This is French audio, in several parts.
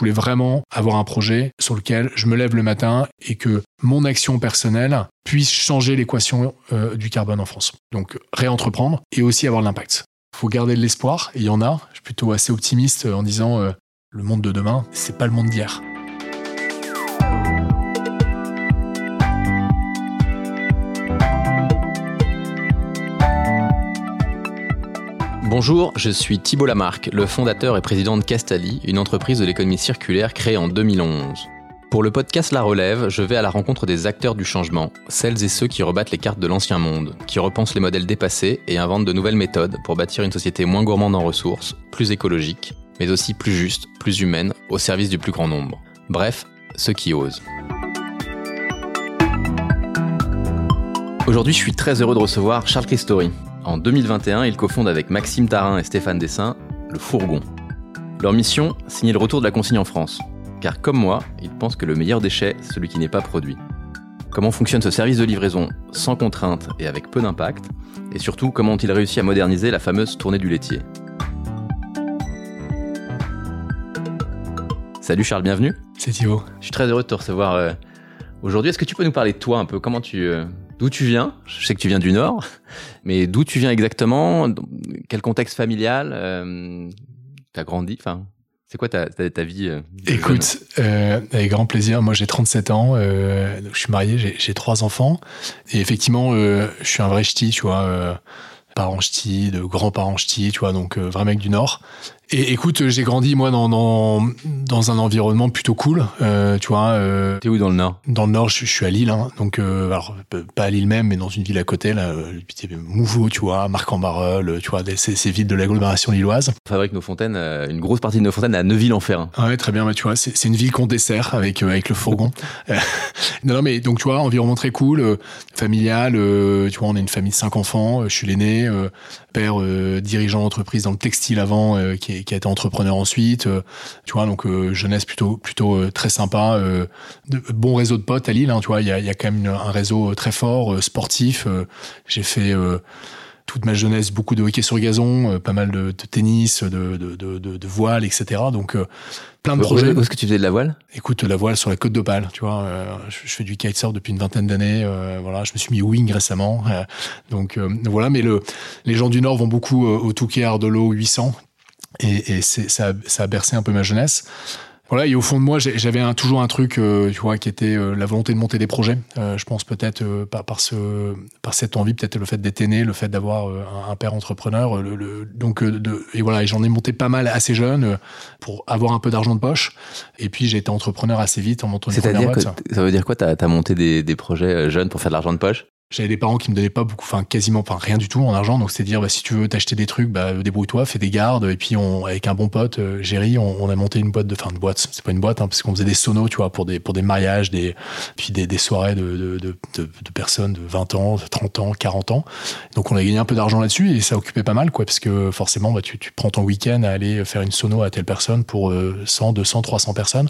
voulais vraiment avoir un projet sur lequel je me lève le matin et que mon action personnelle puisse changer l'équation euh, du carbone en France. Donc réentreprendre et aussi avoir de l'impact. Il faut garder de l'espoir, il y en a. Je suis plutôt assez optimiste en disant euh, le monde de demain, c'est pas le monde d'hier. Bonjour, je suis Thibault Lamarck, le fondateur et président de Castali, une entreprise de l'économie circulaire créée en 2011. Pour le podcast La Relève, je vais à la rencontre des acteurs du changement, celles et ceux qui rebattent les cartes de l'ancien monde, qui repensent les modèles dépassés et inventent de nouvelles méthodes pour bâtir une société moins gourmande en ressources, plus écologique, mais aussi plus juste, plus humaine, au service du plus grand nombre. Bref, ceux qui osent. Aujourd'hui, je suis très heureux de recevoir Charles Christori, en 2021, ils cofondent avec Maxime Tarin et Stéphane Dessin le Fourgon. Leur mission, signer le retour de la consigne en France. Car comme moi, ils pensent que le meilleur déchet, c'est celui qui n'est pas produit. Comment fonctionne ce service de livraison sans contrainte et avec peu d'impact? Et surtout, comment ont-ils réussi à moderniser la fameuse tournée du laitier? Salut Charles, bienvenue. C'est Thibaut. Je suis très heureux de te recevoir euh, aujourd'hui. Est-ce que tu peux nous parler de toi un peu? Comment tu, euh, d'où tu viens? Je sais que tu viens du Nord, mais d'où tu viens exactement? Quel contexte familial euh, T'as grandi? C'est quoi ta, ta, vie euh, Écoute, euh, avec grand plaisir. Moi, j'ai 37 ans. Je suis marié, j'ai trois enfants. Et effectivement, je suis un vrai ch'ti, tu vois. parents ch'ti, de grands-parents ch'ti, tu vois. Donc, vrai mec du Nord. Et écoute, j'ai grandi moi dans, dans, dans un environnement plutôt cool, euh, tu vois. Euh, T'es où dans le nord? Dans le nord, je, suis à Lille, hein, donc euh, alors pas à Lille même, mais dans une ville à côté, là, euh, Mouveau, tu vois, Marc-en-Barœul, tu vois, ces, ces villes de l'agglomération lilloise. On fabrique nos fontaines, une grosse partie de nos fontaines à Neuville-en-Ferrain. Ouais, très bien, mais tu vois, c'est une ville qu'on dessert avec avec le fourgon. non, non, mais donc tu vois, environnement très cool, familial. tu vois, on est une famille de cinq enfants. je suis l'aîné, père dirigeant d'entreprise dans le textile avant, qui est qui a été entrepreneur ensuite. Euh, tu vois, donc euh, jeunesse plutôt plutôt euh, très sympa, de, bon réseau de potes à Lille. Hein, tu vois, il y a, y a, quand même un réseau très fort, sportif. J'ai fait toute ma jeunesse beaucoup de hockey sur gazon, pas mal de, de tennis, de, de, de, voile, etc. Donc plein de projets. Où est-ce que tu faisais de la voile? Écoute, la voile sur la côte d'Opale, tu vois. je, fais du kitesurf depuis une vingtaine d'années. voilà, je me suis mis wing récemment. donc voilà, mais le, les gens du Nord vont beaucoup au Touquet Ardolo 800, et, et ça, ça, a bercé un peu ma jeunesse. Voilà, et au fond de moi, j'avais toujours un truc, euh, tu vois, qui était euh, la volonté de monter des projets. Euh, je pense peut-être par, par, ce, par cette envie, peut-être le fait d'être aîné, le fait d'avoir un, un, père entrepreneur. Le, le, donc, de, et voilà, j'en ai monté pas mal assez jeune pour avoir un peu d'argent de poche. Et puis, j'ai été entrepreneur assez vite en montant une première boîte. Ça veut dire quoi T'as as monté des, des projets jeunes pour faire de l'argent de poche? J'avais des parents qui me donnaient pas beaucoup, enfin quasiment, enfin rien du tout en argent. Donc c'est dire, bah, si tu veux t'acheter des trucs, bah, débrouille-toi, fais des gardes. Et puis avec un bon pote, euh, Géry, on, a monté une boîte de, enfin une boîte, c'est pas une boîte, hein, parce qu'on faisait des sonos, tu vois, pour des pour des mariages, des puis des, des soirées de de, de, personnes de 20 ans, de 30 ans, 40 ans. Donc on a gagné un peu d'argent là-dessus et ça occupait pas mal, quoi, parce que forcément, bah, tu, prends ton week-end à aller faire une sono à telle personne pour 100, 200, 300 personnes.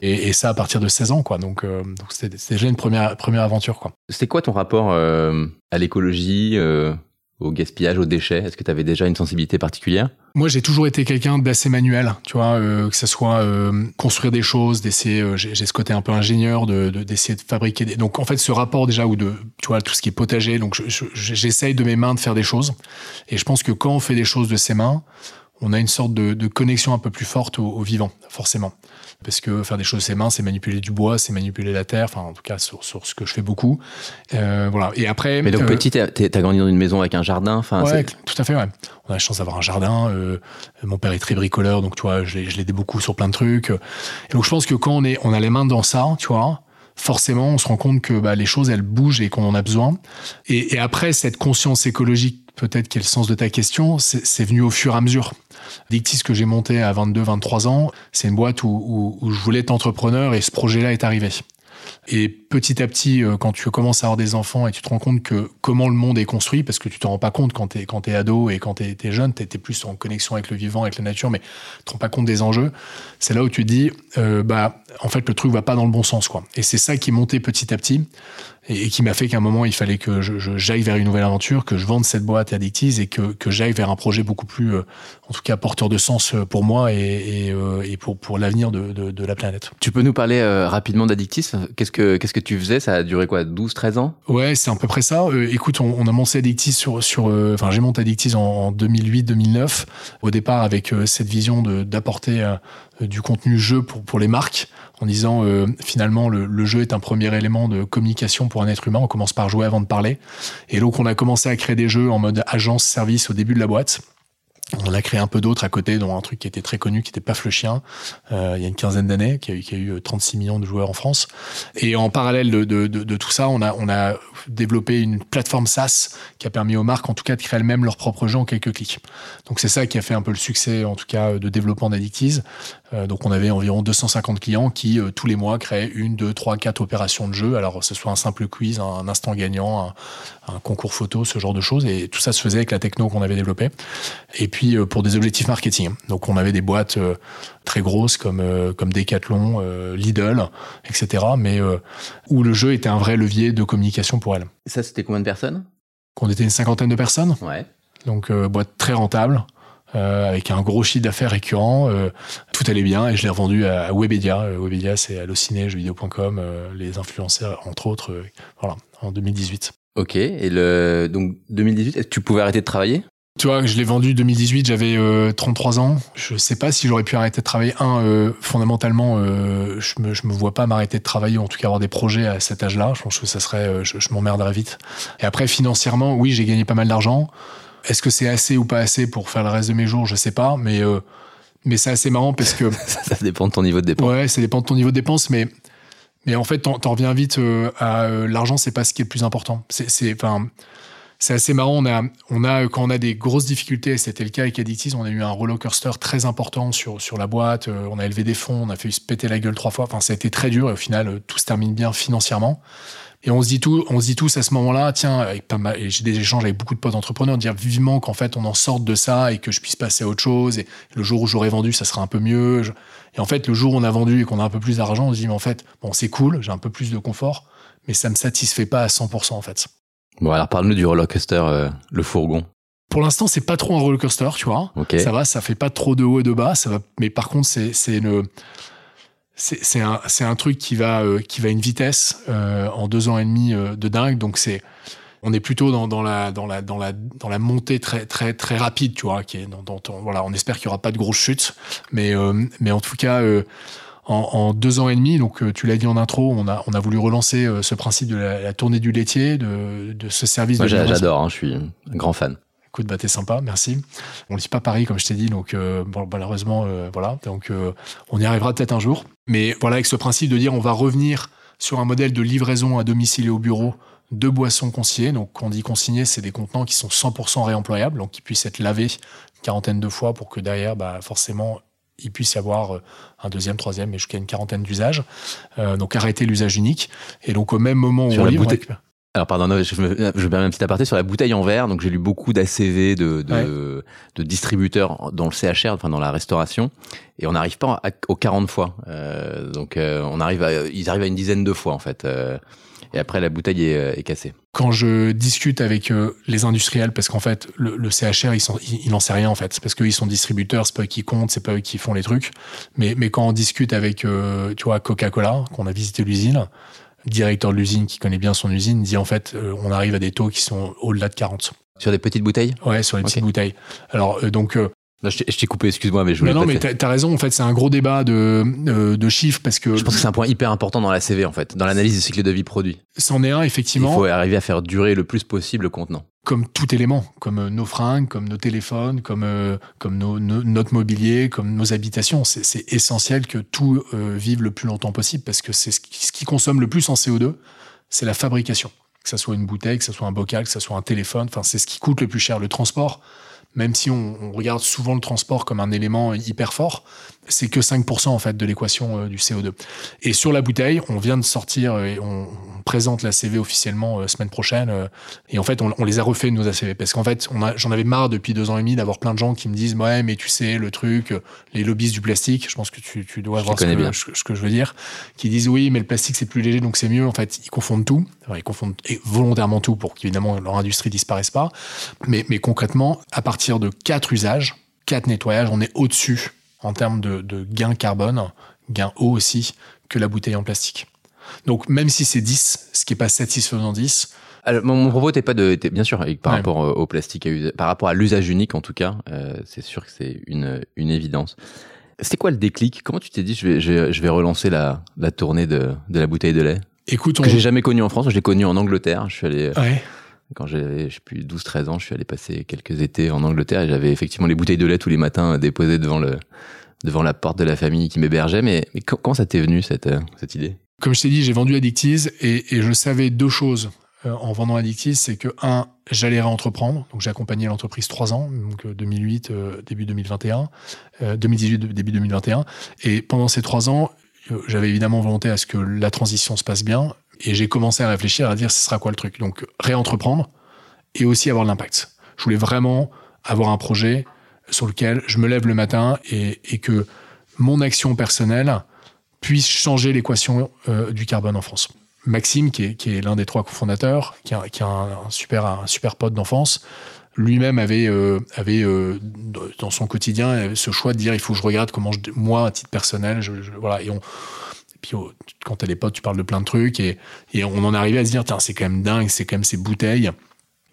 Et, ça à partir de 16 ans, quoi. Donc euh, donc c'était déjà une première première aventure, quoi. C'était quoi ton rapport à l'écologie, euh, au gaspillage, aux déchets Est-ce que tu avais déjà une sensibilité particulière? Moi, j'ai toujours été quelqu'un d'assez manuel, tu vois, euh, que ce soit euh, construire des choses, d'essayer. Euh, j'ai ce côté un peu ingénieur, de d'essayer de, fabriquer. Des... Donc, en fait, ce rapport déjà ou de, tu vois, tout ce qui est potager. Donc, j'essaye de mes mains de faire des choses. Et je pense que quand on fait des choses de ses mains, on a une sorte de, de connexion un peu plus forte au, au vivant, forcément parce que faire des choses de ses mains, c'est manipuler du bois, c'est manipuler la terre, enfin en tout cas sur, sur ce que je fais beaucoup. Euh, voilà. Et après. Mais donc euh, petit, t'as grandi dans une maison avec un jardin, enfin. Ouais, tout à fait. Ouais. On a la chance d'avoir un jardin. Euh, mon père est très bricoleur, donc tu vois, je l'aidais beaucoup sur plein de trucs. Et donc je pense que quand on est, on a les mains dans ça, tu vois. Forcément, on se rend compte que bah, les choses elles bougent et qu'on en a besoin. Et, et après cette conscience écologique peut-être le sens de ta question, c'est venu au fur et à mesure. Dictis que j'ai monté à 22, 23 ans, c'est une boîte où, je voulais être entrepreneur et ce projet-là est arrivé. Et petit à petit, euh, quand tu commences à avoir des enfants et tu te rends compte que comment le monde est construit, parce que tu te rends pas compte quand tu es, ado et quand tu es, jeune, tu es, plus en connexion avec le vivant, avec la nature, mais tu te rends pas compte des enjeux, c'est là où tu te dis, euh, bah, en fait, le truc va pas dans le bon sens, quoi. Et c'est ça qui est monté petit à petit et, qui m'a fait qu'à un moment, il fallait que j'aille vers une nouvelle aventure, que je vende cette boîte Addictives et que, que j'aille vers un projet beaucoup plus, euh, en tout cas, porteur de sens euh, pour moi et, et, euh, et pour, pour l'avenir de, de, de, la planète. Tu peux nous parler rapidement d'Addictives Qu'est-ce que qu'est-ce que tu faisais? Ça a duré quoi? 12, 13 ans? Ouais, c'est à peu près ça. écoute, on, on, a monté Addictives sur, sur enfin, j'ai monté Addictives en, en 2008-2009, au départ avec cette vision d'apporter du contenu jeu pour, pour les marques en disant euh, finalement le, le, jeu est un premier élément de communication pour un être humain. On commence par jouer avant de parler. Et donc on a commencé à créer des jeux en mode agence-service au début de la boîte. On a créé un peu d'autres à côté, dont un truc qui était très connu, qui était Paf le chien, euh, il y a une quinzaine d'années, qui a, eu, qui a eu 36 millions de joueurs en France. Et en parallèle de, tout ça, on a, développé une plateforme SaaS qui a permis aux marques, en tout cas, de créer elles-mêmes leurs propres jeux en quelques clics. Donc c'est ça qui a fait un peu le succès, en tout cas, de développement d'Addictives. Euh, donc on avait environ 250 clients qui, euh, tous les mois, créaient une, deux, trois, quatre opérations de jeu. Alors ce soit un simple quiz, un, instant gagnant, un, un, concours photo, ce genre de choses. Et tout ça se faisait avec la techno qu'on avait développée. Et puis euh, pour des objectifs marketing. Donc on avait des boîtes très grosses comme comme Decathlon, Lidl, etc. Mais où le jeu était un vrai levier de communication pour elles. Et ça, c'était combien de personnes? Qu'on était une cinquantaine de personnes. Ouais. Donc boîte très rentable. Euh, avec un gros chiffre d'affaires récurrent. Euh, tout allait bien et je l'ai revendu à, Webedia. Euh, Webedia, c'est Allociné, jeuxvideo.com, les influenceurs, entre autres, voilà, en 2018. Ok, et le, donc 2018, tu pouvais arrêter de travailler? Tu vois, je l'ai vendu 2018, j'avais euh, 33 ans. Je sais pas si j'aurais pu arrêter de travailler. Un, euh, fondamentalement, euh, je me je me vois pas m'arrêter de travailler, ou en tout cas avoir des projets à cet âge-là. Je pense que ça serait, je, je m'emmerderais vite. Et après, financièrement, oui, j'ai gagné pas mal d'argent. Est-ce que c'est assez ou pas assez pour faire le reste de mes jours? Je sais pas, mais euh, mais c'est assez marrant parce que ça, dépend de ton niveau de dépense. Ouais, ça dépend de ton niveau de dépense, mais mais en fait, t'en, reviens vite euh, à euh, l'argent, c'est pas ce qui est le plus important. C'est assez marrant. On a a quand on a des grosses difficultés, c'était le cas avec Addictis, on a eu un roller coaster très important sur la boîte. on a élevé des fonds, on a fait se péter la gueule trois fois. Enfin, ça a été très dur et au final, tout se termine bien financièrement. Et on se dit tous à ce moment-là, tiens, j'ai des échanges avec beaucoup de potes entrepreneurs, dire vivement qu'en fait on en sorte de ça et que je puisse passer à autre chose. Et le jour où j'aurai vendu, ça sera un peu mieux. Et en fait, le jour où on a vendu et qu'on a un peu plus d'argent, on se dit, mais en fait, bon, c'est cool, j'ai un peu plus de confort, mais ça me satisfait pas à 100% en fait. Bon, alors parle-nous du roller coaster, euh, le fourgon. Pour l'instant, c'est pas trop un roller coaster, tu vois. Ça va, ça fait pas trop de haut et de bas, ça va. Mais par contre, c'est c'est le c'est un, un truc qui va, euh, qui va à une vitesse euh, en deux ans et demi euh, de dingue. Donc c'est, on est plutôt dans, dans, la, dans, la, dans, la, dans la montée très, très, très rapide, tu vois. Qui est dans, dans, voilà, on espère qu'il y aura pas de grosses chutes, mais, mais en tout cas. En, en, deux ans et demi, donc tu l'as dit en intro, on a, on a voulu relancer ce principe de la, tournée du laitier, de, de ce service. Moi, j'adore, hein, je suis un grand fan. Écoute, bah t'es sympa, merci. On ne dit pas Paris comme je t'ai dit, donc euh, bon, malheureusement, euh, voilà. Donc euh, on y arrivera peut-être un jour. Mais voilà, avec ce principe de dire on va revenir sur un modèle de livraison à domicile et au bureau de boissons consignées. Donc quand on dit consignées, c'est des contenants qui sont 100% réemployables, donc qui puissent être lavés une quarantaine de fois pour que derrière, bah, forcément, il puisse y avoir un deuxième, troisième et jusqu'à une quarantaine d'usages. donc arrêter l'usage unique. Et donc au même moment où on livre, alors pardon, je me, je permets un petit aparté sur la bouteille en verre. Donc j'ai lu beaucoup d'ACV de, de, de, distributeurs dans le CHR, enfin dans la restauration, et on n'arrive pas aux 40 fois. Euh, donc euh, on arrive, à, ils arrivent à une dizaine de fois en fait. Euh, et après la bouteille est, euh, est, cassée. Quand je discute avec euh, les industriels, parce qu'en fait le, le CHR, il, n'en sait rien en fait, parce qu'ils sont distributeurs, c'est pas eux qui comptent, c'est pas eux qui font les trucs. Mais mais quand on discute avec, tu vois, Coca-Cola, qu'on a visité l'usine directeur de l'usine qui connaît bien son usine dit en fait euh, on arrive à des taux qui sont au-delà de 40. Sur des petites bouteilles? Ouais, sur les petites bouteilles. Alors euh, donc euh, je t'ai coupé, excuse-moi, mais je voulais. non, mais t'as as raison. En fait, c'est un gros débat de, de chiffres parce que. Je pense que c'est un point hyper important dans la CV, en fait, dans l'analyse du cycle de vie produit. C'en est un, effectivement. Il faut arriver à faire durer le plus possible le contenant comme tout élément, comme euh, nos fringues, comme nos téléphones, comme euh, comme nos, notre mobilier, comme nos habitations. C'est essentiel que tout euh, vive le plus longtemps possible parce que c'est ce, qui consomme le plus en CO2, c'est la fabrication. Que ça soit une bouteille, que ça soit un bocal, que ça soit un téléphone, enfin c'est ce qui coûte le plus cher. Le transport, même si on, regarde souvent le transport comme un élément hyper fort, c'est que 5% en fait de l'équation euh, du CO2. Et sur la bouteille, on vient de sortir et on, présente la CV officiellement euh, semaine prochaine. Euh, et en fait, on, les a refait nos ACV parce qu'en fait, j'en avais marre depuis deux ans et demi d'avoir plein de gens qui me disent ouais, mais tu sais le truc, les lobbies du plastique. Je pense que tu, tu dois voir ce que, ce que, je veux dire, qui disent oui, mais le plastique c'est plus léger donc c'est mieux. En fait, ils confondent tout. Ils confondent volontairement tout pour qu'évidemment leur industrie disparaisse pas. Mais, mais concrètement, à partir de quatre usages, quatre nettoyages, on est au-dessus en termes de, de gain carbone, gain eau aussi, que la bouteille en plastique. Donc même si c'est 10, ce qui n'est pas satisfaisant 10, alors, mon, propos n'était pas de, bien sûr, par rapport au plastique, par rapport à l'usage unique en tout cas, euh, c'est sûr que c'est une, une évidence. C'était quoi le déclic? Comment tu t'es dit je vais, je vais, relancer la, la tournée de, de la bouteille de lait? Écoute, que j'ai jamais connu en France, je l'ai connu en Angleterre. Je suis allé ouais quand j'avais, je sais plus, 12, 13 ans, je suis allé passer quelques étés en Angleterre et j'avais effectivement les bouteilles de lait tous les matins déposées devant le, devant la porte de la famille qui m'hébergeait. Mais, mais quand, ça t'est venu, cette, euh, cette idée? Comme je t'ai dit, j'ai vendu Addictiz et, et je savais deux choses euh, en vendant Addictiz, c'est que un, j'allais réentreprendre. Donc j'ai accompagné l'entreprise trois ans, donc 2008, euh, début 2021, 2018, début 2021. Et pendant ces trois ans, j'avais évidemment volonté à ce que la transition se passe bien. Et j'ai commencé à réfléchir à dire ce sera quoi le truc. Donc réentreprendre et aussi avoir de l'impact. Je voulais vraiment avoir un projet sur lequel je me lève le matin et, que mon action personnelle puisse changer l'équation euh, du carbone en France. Maxime, qui est, est l'un des trois cofondateurs, qui un, super, un super pote d'enfance, lui-même avait, euh, avait euh, dans son quotidien ce choix de dire il faut que je regarde comment moi, à titre personnel, je, voilà, et puis oh, quand t'as des potes, tu parles de plein de trucs et, on en arrivait à se dire, c'est quand même dingue, c'est quand même ces bouteilles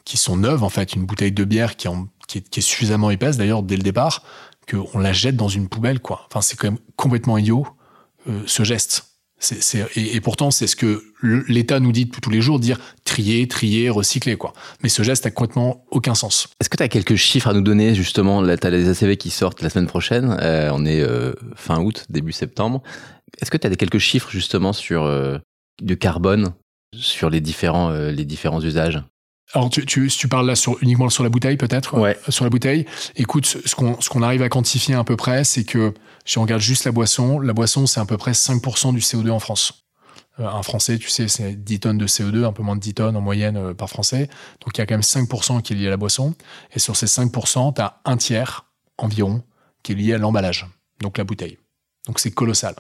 qui sont neuves en fait, une bouteille de bière qui, est, suffisamment épaisse d'ailleurs dès le départ qu'on la jette dans une poubelle quoi. Enfin c'est quand même complètement idiot euh, ce geste. Et, pourtant, c'est ce que l'État nous dit tous les jours, dire trier, trier, recycler, quoi. Mais ce geste a complètement aucun sens. Est-ce que tu as quelques chiffres à nous donner, justement? Tu as les ACV qui sortent la semaine prochaine. Euh, on est euh, fin août, début septembre. Est-ce que tu as quelques chiffres justement sur euh, de carbone sur les différents les différents usages? Alors, tu, tu, tu, parles là sur, uniquement sur la bouteille, peut-être Ouais. Euh, sur la bouteille. Écoute, ce qu'on arrive à quantifier à peu près, c'est que si on regarde juste la boisson, la boisson, c'est à peu près 5% du CO2 en France. un Français, tu sais, c'est 10 tonnes de CO2, un peu moins de 10 tonnes en moyenne par Français. Donc, il y a quand même 5% qui est lié à la boisson. Et sur ces 5%, tu as un tiers environ qui est lié à l'emballage, donc la bouteille. Donc, c'est colossal.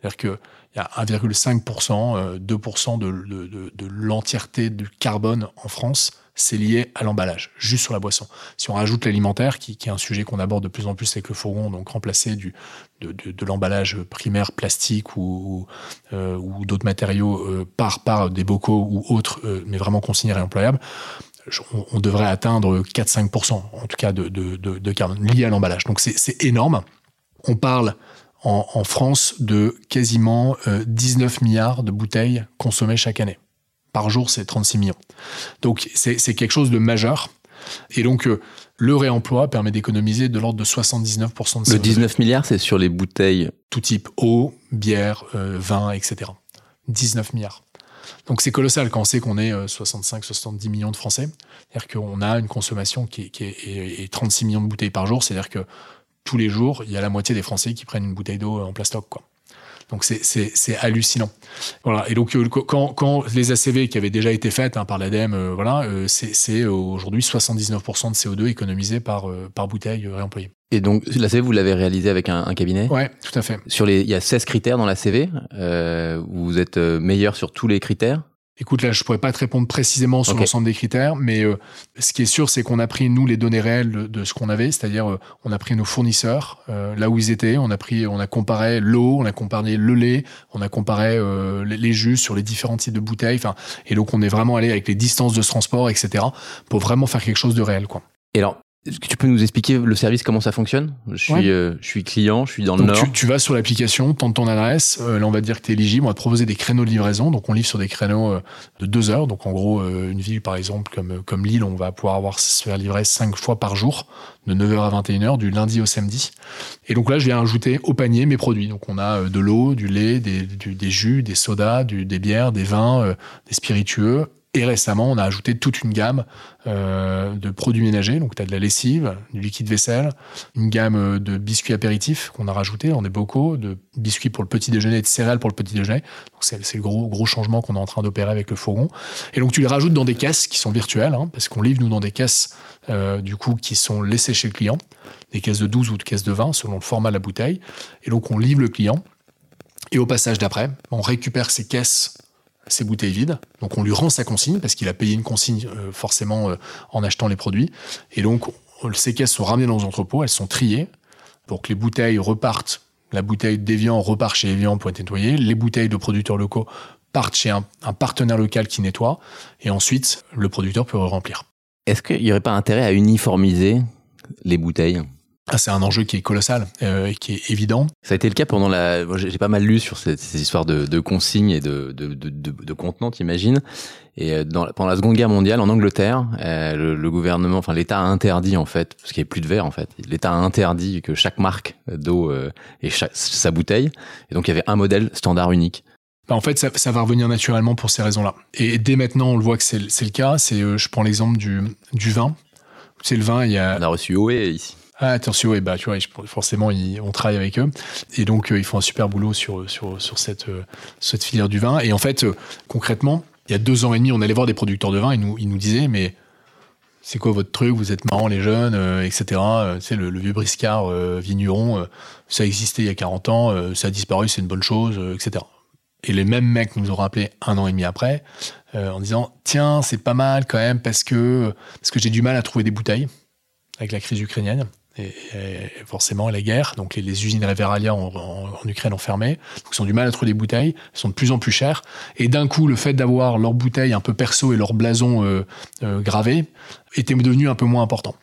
C'est-à-dire qu'il y a 1,5%, 2% euh, de, l'entièreté du carbone en France, c'est lié à l'emballage, juste sur la boisson. Si on rajoute l'alimentaire, qui, est un sujet qu'on aborde de plus en plus avec le fourgon, donc remplacer du, de, l'emballage primaire plastique ou, euh, ou d'autres matériaux euh, par, par des bocaux ou autres, mais vraiment consignés et employables, on, on devrait atteindre 4-5%, en tout cas, de carbone lié à l'emballage. Donc c'est énorme. On parle en, France de quasiment 19 euh, milliards de bouteilles consommées chaque année. Par jour, c'est 36 millions. Donc c'est quelque chose de majeur. Et donc, euh, le réemploi permet d'économiser de l'ordre de 79% de CO2. Le 19 milliards, c'est sur les bouteilles Tout type, eau, bière, euh, vin, etc. 19 milliards. Donc c'est colossal quand on sait qu'on est 65-70 millions de Français. C'est-à-dire qu'on a une consommation qui est, qui est, 36 millions de bouteilles par jour. C'est-à-dire que tous les jours, il y a la moitié des Français qui prennent une bouteille d'eau en plastoc, quoi. Donc c'est hallucinant. Voilà. Et donc euh, quand, quand, les ACV qui avaient déjà été faites hein, par l'ADEME, euh, voilà, euh, c'est aujourd'hui 79% de CO2 économisé par par bouteille réemployée. Et donc l'ACV vous l'avez réalisé avec un, un, cabinet? Ouais, tout à fait. Sur les, il y a 16 critères dans l'ACV. Euh, vous êtes meilleur sur tous les critères? Écoute, là, je pourrais pas te répondre précisément sur l'ensemble des critères, mais euh, ce qui est sûr, c'est qu'on a pris nous les données réelles de, ce qu'on avait, c'est-à-dire euh, on a pris nos fournisseurs euh, là où ils étaient, on a pris, on a comparé l'eau, on a comparé le lait, on a comparé les, les, jus sur les différents types de bouteilles, enfin, et donc on est vraiment allé avec les distances de transport, etc., pour vraiment faire quelque chose de réel, quoi. Et alors, est-ce que tu peux nous expliquer le service, comment ça fonctionne? Je suis, euh, je suis client, je suis dans le Nord. Tu, tu, vas sur l'application, tentes ton adresse, euh, là on va dire que tu es éligible, on va te proposer des créneaux de livraison, donc on livre sur des créneaux euh, de deux heures, donc en gros une ville par exemple comme, comme Lille, on va pouvoir avoir se faire livrer cinq fois par jour, de 9h à 21h, du lundi au samedi. Et donc là je viens ajouter au panier mes produits, donc on a de l'eau, du lait, des, des jus, des sodas, du, des bières, des vins, des spiritueux, Et récemment, on a ajouté toute une gamme euh, de produits ménagers. Donc, tu as de la lessive, du liquide vaisselle, une gamme euh, de biscuits apéritifs qu'on a rajouté dans des bocaux, de biscuits pour le petit déjeuner et de céréales pour le petit déjeuner. Donc, c'est le gros, gros changement qu'on est en train d'opérer avec le fourgon. Et donc, tu les rajoutes dans des caisses qui sont virtuelles, hein, parce qu'on livre, nous, dans des caisses, euh, du coup, qui sont laissées chez le client, des caisses de 12 ou de caisses de 20, selon le format de la bouteille. Et donc, on livre le client. Et au passage d'après, on récupère ces caisses ses bouteilles vides. Donc on lui rend sa consigne parce qu'il a payé une consigne euh, forcément euh, en achetant les produits. Et donc ces caisses sont ramenées dans les entrepôts, elles sont triées pour que les bouteilles repartent. La bouteille d'Evian repart chez Evian pour être nettoyée. Les bouteilles de producteurs locaux partent chez un, partenaire local qui nettoie. Et ensuite, le producteur peut remplir. Est-ce qu'il n'y aurait pas intérêt à uniformiser les bouteilles? C'est un enjeu qui est colossal euh, et qui est évident. Ça a été le cas pendant la. J'ai pas mal lu sur ces, histoires de, consignes et de, de, de, de contenants, t'imagines. Et euh, dans, pendant la Seconde Guerre mondiale, en Angleterre, euh, le, gouvernement, enfin l'État a interdit en fait, parce qu'il n'y avait plus de verre en fait, l'État a interdit que chaque marque d'eau ait sa bouteille. Et donc il y avait un modèle standard unique. Bah, en fait, ça, ça, va revenir naturellement pour ces raisons-là. Et dès maintenant, on le voit que c'est le cas. C'est, je prends l'exemple du, du vin. C'est le vin, il y a. On a reçu OE ici. Ah, attention, et bah, tu vois, forcément, on travaille avec eux. Et donc, euh, ils font un super boulot sur, sur, sur cette, euh, filière du vin. Et en fait, euh, concrètement, il y a deux ans et demi, on allait voir des producteurs de vin et nous, ils nous disaient, mais c'est quoi votre truc? Vous êtes marrants, les jeunes, etc. tu le, vieux briscard vigneron, ça existait il y a 40 ans, ça a disparu, c'est une bonne chose, etc. Et les mêmes mecs nous ont rappelé un an et demi après, en disant, tiens, c'est pas mal quand même parce que j'ai du mal à trouver des bouteilles avec la crise ukrainienne et, forcément la guerre. Donc les, usines Reveralia en, Ukraine ont fermé. Donc ils ont du mal à trouver des bouteilles. Elles sont de plus en plus chères. Et d'un coup, le fait d'avoir leurs bouteilles un peu perso et leur blason euh, euh, gravé était devenu un peu moins important.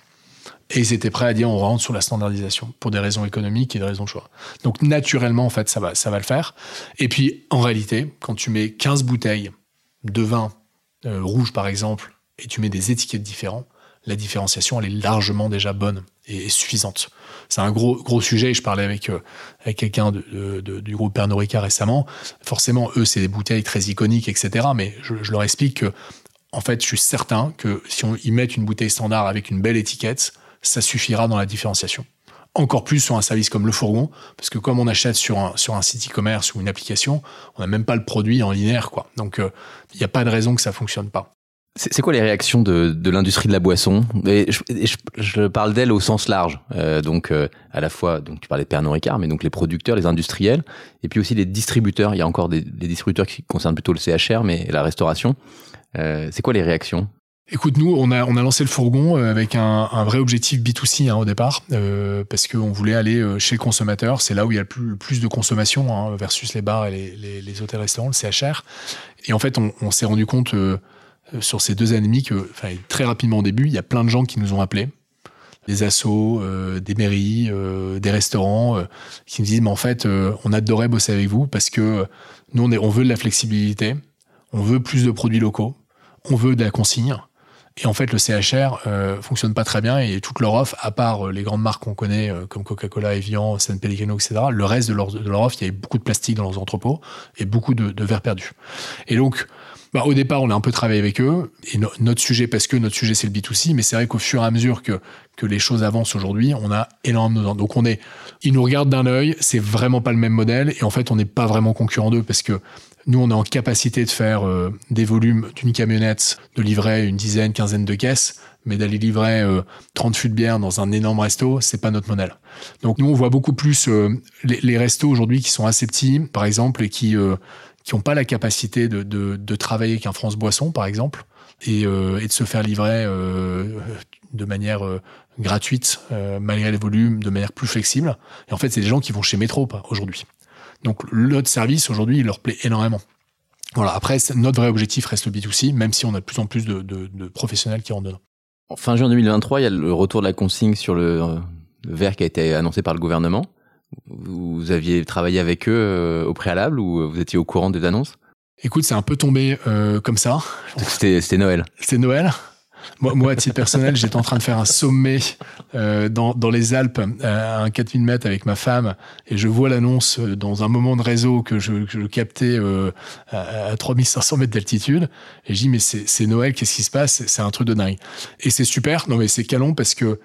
Et ils étaient prêts à dire on rentre sur la standardisation pour des raisons économiques et des raisons de choix. Donc naturellement, en fait, ça va, ça va le faire. Et puis, en réalité, quand tu mets 15 bouteilles de vin euh, rouge, par exemple, et tu mets des étiquettes différentes, la différenciation, elle est largement déjà bonne et suffisante. C'est un gros, gros sujet. Je parlais avec, euh, avec quelqu'un du groupe Pernod Ricard récemment. Forcément, eux, c'est des bouteilles très iconiques, etc. Mais je, leur explique que, en fait, je suis certain que si on, ils mettent une bouteille standard avec une belle étiquette, ça suffira dans la différenciation. Encore plus sur un service comme le fourgon, parce que comme on achète sur un, sur un site e-commerce ou une application, on n'a même pas le produit en linéaire, quoi. Donc, euh, il n'y a pas de raison que ça fonctionne pas. C'est quoi les réactions de, de l'industrie de la boisson? Et je, parle d'elle au sens large, euh, donc euh, à la fois, donc tu parlais de Pernod Ricard, mais donc les producteurs, les industriels, et puis aussi les distributeurs. Il y a encore des, distributeurs qui concernent plutôt le CHR, mais la restauration. Euh, c'est quoi les réactions? Écoute, nous, on a, on a lancé le fourgon avec un, vrai objectif B2C hein, au départ, euh, parce qu'on voulait aller chez le consommateur. C'est là où il y a le plus, plus de consommation hein, versus les bars et les, les, hôtels-restaurants, le CHR. Et en fait, on, s'est rendu compte sur ces deux années que, très rapidement au début, il y a plein de gens qui nous ont appelés, des assos, euh, des mairies, euh, des restaurants, qui nous disent, mais en fait, on adorait bosser avec vous parce que nous, on, est, on veut de la flexibilité, on veut plus de produits locaux, on veut de la consigne. Et en fait, le CHR euh, fonctionne pas très bien et toute leur offre, à part les grandes marques qu'on connaît comme Coca-Cola, Evian, San Pellegrino, etc., le reste de leur, offre, il y avait beaucoup de plastique dans leurs entrepôts et beaucoup de, de verre perdu. Et donc, bah, au départ, on a un peu travaillé avec eux. Et notre sujet, parce que notre sujet, c'est le B2C, mais c'est vrai qu'au fur et à mesure que, que les choses avancent aujourd'hui, on a énormément de Donc, on est, ils nous regardent d'un œil, c'est vraiment pas le même modèle. Et en fait, on n'est pas vraiment concurrent d'eux parce que nous, on est en capacité de faire euh, des volumes d'une camionnette, de livrer une dizaine, quinzaine de caisses, mais d'aller livrer 30 euh, fûts de bière dans un énorme resto, c'est pas notre modèle. Donc nous, on voit beaucoup plus euh, les, les, restos aujourd'hui qui sont assez petits, par exemple, et qui qui n'ont pas la capacité de, de, de travailler avec un France Boisson, par exemple, et, euh, et de se faire livrer euh, de manière euh, gratuite, euh, malgré les volumes, de manière plus flexible. Et en fait, c'est des gens qui vont chez Métro aujourd'hui. Donc, notre service, aujourd'hui, il leur plaît énormément. Voilà. Après, notre vrai objectif reste le B2C, même si on a de plus en plus de, de, de professionnels qui rentrent dedans. Fin juin 2023, il y a le retour de la consigne sur le, le verre qui a été annoncé par le gouvernement. Vous aviez travaillé avec eux euh, au préalable ou vous étiez au courant des annonces? Écoute, c'est un peu tombé euh, comme ça. C'était Noël. C'était Noël. moi, moi, à titre personnel, j'étais en train de faire un sommet euh, dans, dans les Alpes à un 4000 mètres avec ma femme et je vois l'annonce dans un moment de réseau que je, que je captais euh, à, à 3500 mètres d'altitude et je dis mais c'est Noël, qu'est-ce qui se passe? C'est un truc de dingue. Et c'est super, non mais c'est canon parce que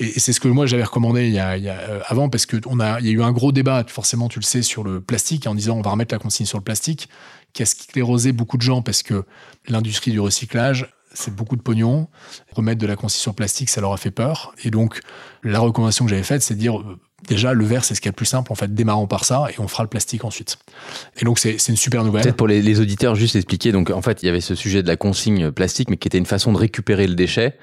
et c'est ce que moi j'avais recommandé il y a, y a euh, avant parce que on a il y a eu un gros débat forcément tu le sais sur le plastique en disant on va remettre la consigne sur le plastique qui a sclérosé beaucoup de gens? Parce que l'industrie du recyclage c'est beaucoup de pognon. Remettre de la consigne sur plastique, ça leur a fait peur. Et donc, la recommandation que j'avais faite, c'est de dire, euh, déjà, le verre, c'est ce qui est le plus simple. En fait, démarrons par ça et on fera le plastique ensuite. Et donc, c'est une super nouvelle. Peut-être pour les, auditeurs, juste expliquer. Donc, en fait, il y avait ce sujet de la consigne plastique, mais qui était une façon de récupérer le déchet.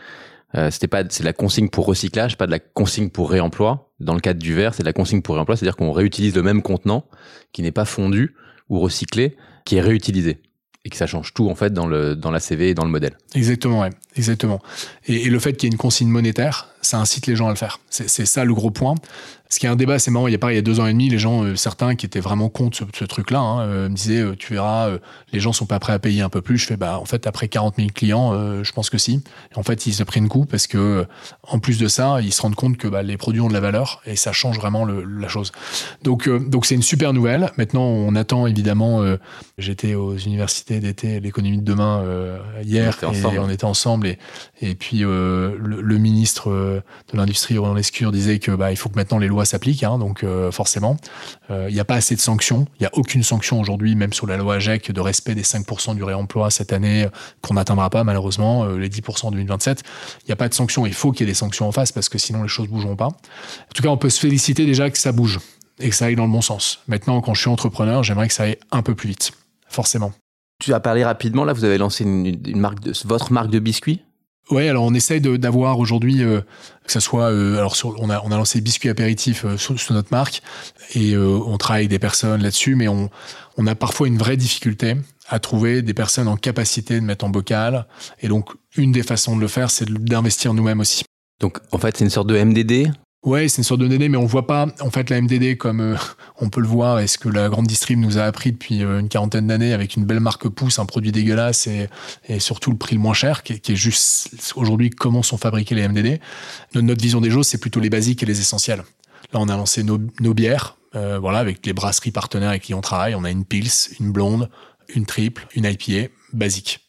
Euh, c'était pas c'est la consigne pour recyclage, pas de la consigne pour réemploi. Dans le cadre du verre, c'est de la consigne pour réemploi, c'est-à-dire qu'on réutilise le même contenant qui n'est pas fondu ou recyclé, qui est réutilisé et que ça change tout en fait dans le dans la CV et dans le modèle. Exactement, ouais, exactement. Et, et le fait qu'il y ait une consigne monétaire, ça incite les gens à le faire. C'est ça le gros point. Ce qui est un débat, c'est marrant, il y a pas il y a deux ans et demi, les gens, euh, certains qui étaient vraiment contre ce, ce truc-là, hein, euh, me disaient, euh, tu verras, les gens sont pas prêts à payer un peu plus. Je fais, bah en fait, après 40 000 clients, je pense que si. Et en fait, ils se prennent coup parce que, en plus de ça, ils se rendent compte que bah, les produits ont de la valeur et ça change vraiment le, la chose. Donc, donc c'est une super nouvelle. Maintenant, on attend évidemment. J'étais aux universités d'été, l'économie de demain hier, on et on était ensemble, et, puis le, le, ministre de l'industrie Roland Lescure disait que bah, il faut que maintenant les lois s'appliquent, hein, donc euh, forcément, il euh, n'y a pas assez de sanctions. Il n'y a aucune sanction aujourd'hui, même sur la loi AGEC, de respect des 5% du réemploi cette année, qu'on n'atteindra pas malheureusement, euh, les 10% en 2027. Il n'y a pas de sanctions. Il faut qu'il y ait des sanctions en face parce que sinon les choses bougeront pas. En tout cas, on peut se féliciter déjà que ça bouge et que ça aille dans le bon sens. Maintenant, quand je suis entrepreneur, j'aimerais que ça aille un peu plus vite, forcément. Tu as parlé rapidement, là, vous avez lancé une, une marque de, votre marque de biscuits? Ouais, alors on essaye d'avoir aujourd'hui euh, que ça soit euh, alors sur, on a on a lancé biscuits apéritifs euh, sous, sous, notre marque et euh, on travaille avec des personnes là-dessus, mais on on a parfois une vraie difficulté à trouver des personnes en capacité de mettre en bocal et donc une des façons de le faire, c'est d'investir nous-mêmes aussi. Donc en fait, c'est une sorte de MDD Ouais, c'est une sorte de MDD, mais on voit pas en fait la MDD comme euh, on peut le voir et ce que la grande distrib nous a appris depuis euh, une quarantaine d'années avec une belle marque pouce, un produit dégueulasse et, surtout le prix le moins cher, qui, est juste aujourd'hui comment sont fabriqués les MDD. Notre, vision des choses, c'est plutôt les basiques et les essentiels. Là, on a lancé nos, nos bières, euh, voilà, avec les brasseries partenaires avec qui on travaille. On a une Pils, une blonde, une triple, une IPA, basique.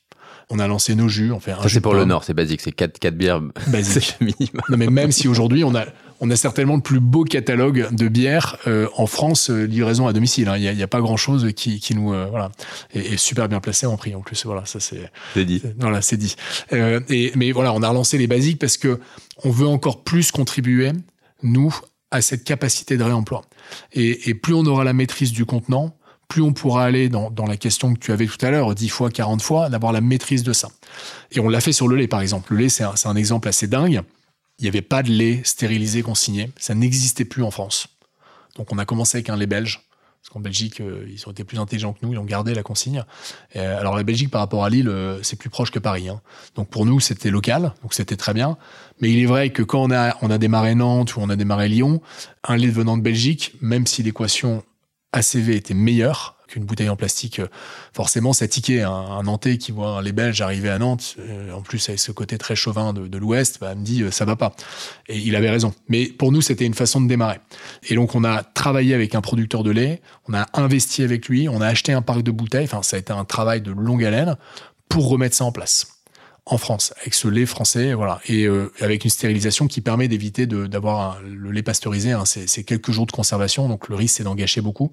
On a lancé nos jus. On fait un Ça, c'est pour le Nord, c'est basique. C'est 4, 4 bières basiques. minimum. Non, mais même si aujourd'hui, on a, on a certainement le plus beau catalogue de bières euh, en France, euh, livraison à domicile. Il hein. n'y a, a, pas grand-chose qui, qui nous... Euh, voilà. Et, et, super bien placé en prix en plus. Voilà, ça c'est... C'est dit. Voilà, c'est dit. Euh, et, mais voilà, on a relancé les basiques parce que on veut encore plus contribuer, nous, à cette capacité de réemploi. Et, et plus on aura la maîtrise du contenant, plus on pourra aller dans, dans, la question que tu avais tout à l'heure, 10 fois, 40 fois, d'avoir la maîtrise de ça. Et on l'a fait sur le lait, par exemple. Le lait, c'est un, un, exemple assez dingue il n'y avait pas de lait stérilisé consigné. Ça n'existait plus en France. Donc on a commencé avec un lait belge. Parce qu'en Belgique, euh, ils ont été plus intelligents que nous, ils ont gardé la consigne. Euh, alors la Belgique, par rapport à Lille, euh, c'est plus proche que Paris. Hein. Donc pour nous, c'était local, donc c'était très bien. Mais il est vrai que quand on a, on a démarré Nantes ou on a démarré Lyon, un lait venant de Belgique, même si l'équation ACV était meilleure, qu'une bouteille en plastique, forcément, ça tiquait. Un, Nantais qui voit les Belges arriver à Nantes, euh, en plus avec ce côté très chauvin de, de l'Ouest, bah, me dit euh, ça va pas. Et il avait raison. Mais pour nous, c'était une façon de démarrer. Et donc, on a travaillé avec un producteur de lait, on a investi avec lui, on a acheté un parc de bouteilles. Enfin, ça a été un travail de longue haleine pour remettre ça en place en France, avec ce lait français, voilà, et euh, avec une stérilisation qui permet d'éviter d'avoir le lait pasteurisé. Hein, c'est quelques jours de conservation, donc le risque c'est d'en gâcher beaucoup.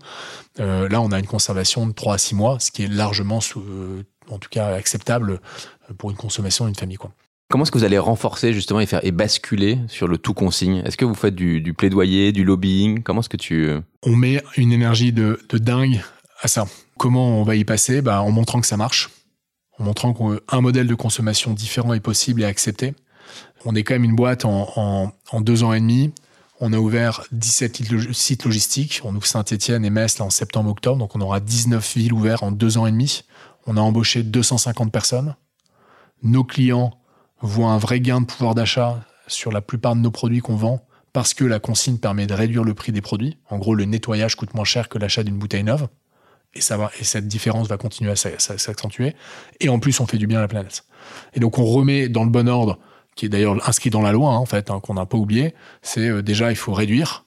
Euh, là, on a une conservation de 3 à 6 mois, ce qui est largement, sous, euh, en tout cas, acceptable pour une consommation d'une famille. Quoi. Comment est-ce que vous allez renforcer justement et faire et basculer sur le tout consigne? Est-ce que vous faites du, du plaidoyer, du lobbying? Comment est-ce que tu On met une énergie de, de dingue à ça. Comment on va y passer? Bah, En montrant que ça marche en montrant qu'un modèle de consommation différent est possible et accepté. On est quand même une boîte en, deux ans et demi. On a ouvert 17 sites logistiques. On ouvre Saint-Etienne et Metz en septembre-octobre. Donc on aura 19 villes ouvertes en deux ans et demi. On a embauché 250 personnes. Nos clients voient un vrai gain de pouvoir d'achat sur la plupart de nos produits qu'on vend parce que la consigne permet de réduire le prix des produits. En gros, le nettoyage coûte moins cher que l'achat d'une bouteille neuve. Et ça va, et cette différence va continuer à s'accentuer. Et en plus, on fait du bien à la planète. Et donc, on remet dans le bon ordre, qui est d'ailleurs inscrit dans la loi, hein, en fait, hein, qu'on n'a pas oublié, c'est euh, déjà, il faut réduire,